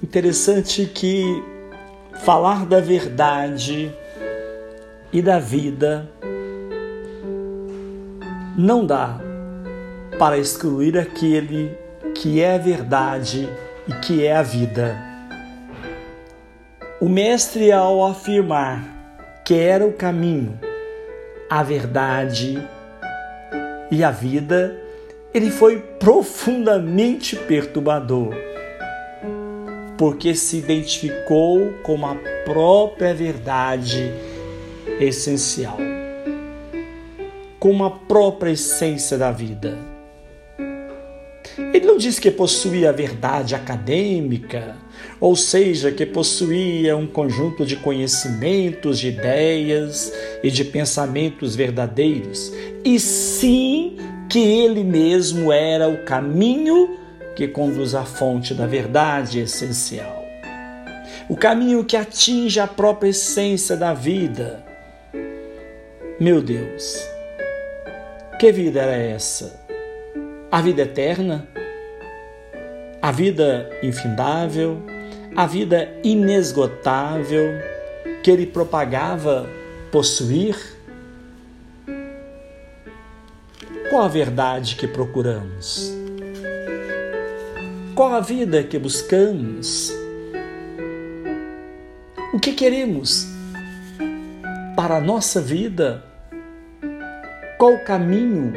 Interessante que falar da verdade e da vida não dá para excluir aquele que é a verdade e que é a vida. O Mestre, ao afirmar que era o caminho, a verdade e a vida, ele foi profundamente perturbador porque se identificou com a própria verdade essencial, com a própria essência da vida. Ele não diz que possuía a verdade acadêmica, ou seja, que possuía um conjunto de conhecimentos, de ideias e de pensamentos verdadeiros, e sim que ele mesmo era o caminho que conduz à fonte da verdade essencial. O caminho que atinge a própria essência da vida. Meu Deus, que vida era essa? A vida eterna? A vida infindável? A vida inesgotável que ele propagava possuir? Qual a verdade que procuramos? Qual a vida que buscamos? O que queremos para a nossa vida? Qual o caminho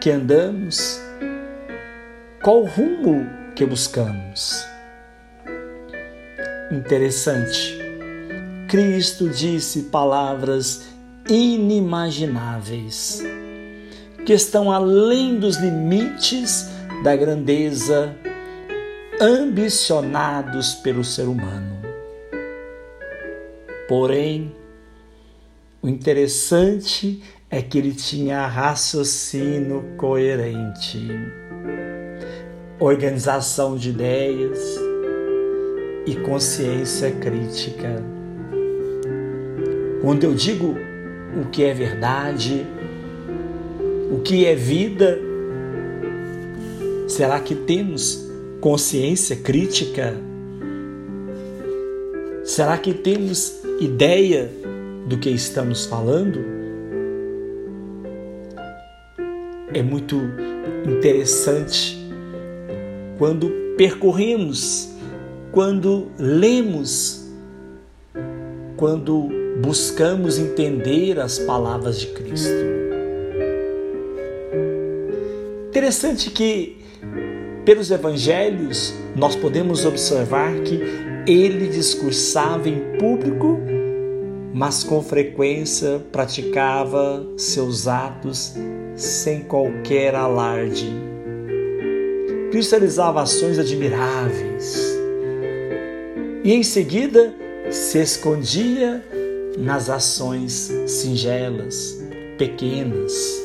que andamos? Qual o rumo que buscamos? Interessante. Cristo disse palavras inimagináveis que estão além dos limites da grandeza ambicionados pelo ser humano. Porém, o interessante é que ele tinha raciocínio coerente, organização de ideias e consciência crítica. Quando eu digo o que é verdade, o que é vida, Será que temos consciência crítica? Será que temos ideia do que estamos falando? É muito interessante quando percorremos, quando lemos, quando buscamos entender as palavras de Cristo. Interessante que pelos evangelhos, nós podemos observar que ele discursava em público, mas com frequência praticava seus atos sem qualquer alarde. Cristo realizava ações admiráveis e em seguida se escondia nas ações singelas, pequenas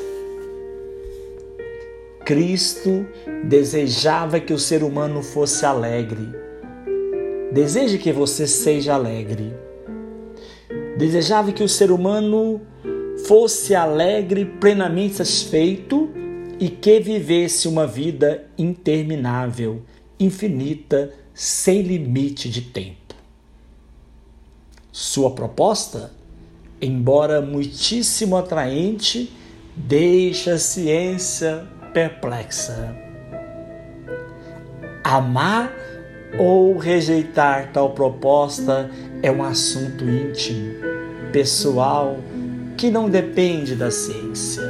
Cristo desejava que o ser humano fosse alegre. Deseje que você seja alegre. Desejava que o ser humano fosse alegre, plenamente satisfeito e que vivesse uma vida interminável, infinita, sem limite de tempo. Sua proposta, embora muitíssimo atraente, deixa a ciência perplexa. Amar ou rejeitar tal proposta é um assunto íntimo, pessoal, que não depende da ciência.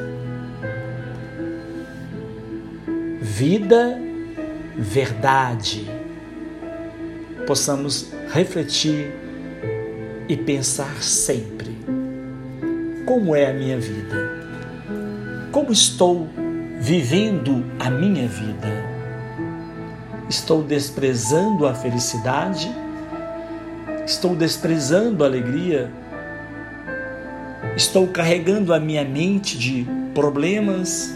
Vida, verdade. Possamos refletir e pensar sempre: como é a minha vida? Como estou vivendo a minha vida? Estou desprezando a felicidade? Estou desprezando a alegria? Estou carregando a minha mente de problemas?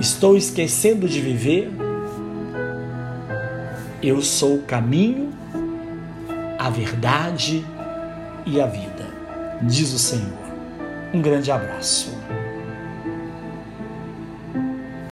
Estou esquecendo de viver? Eu sou o caminho, a verdade e a vida, diz o Senhor. Um grande abraço.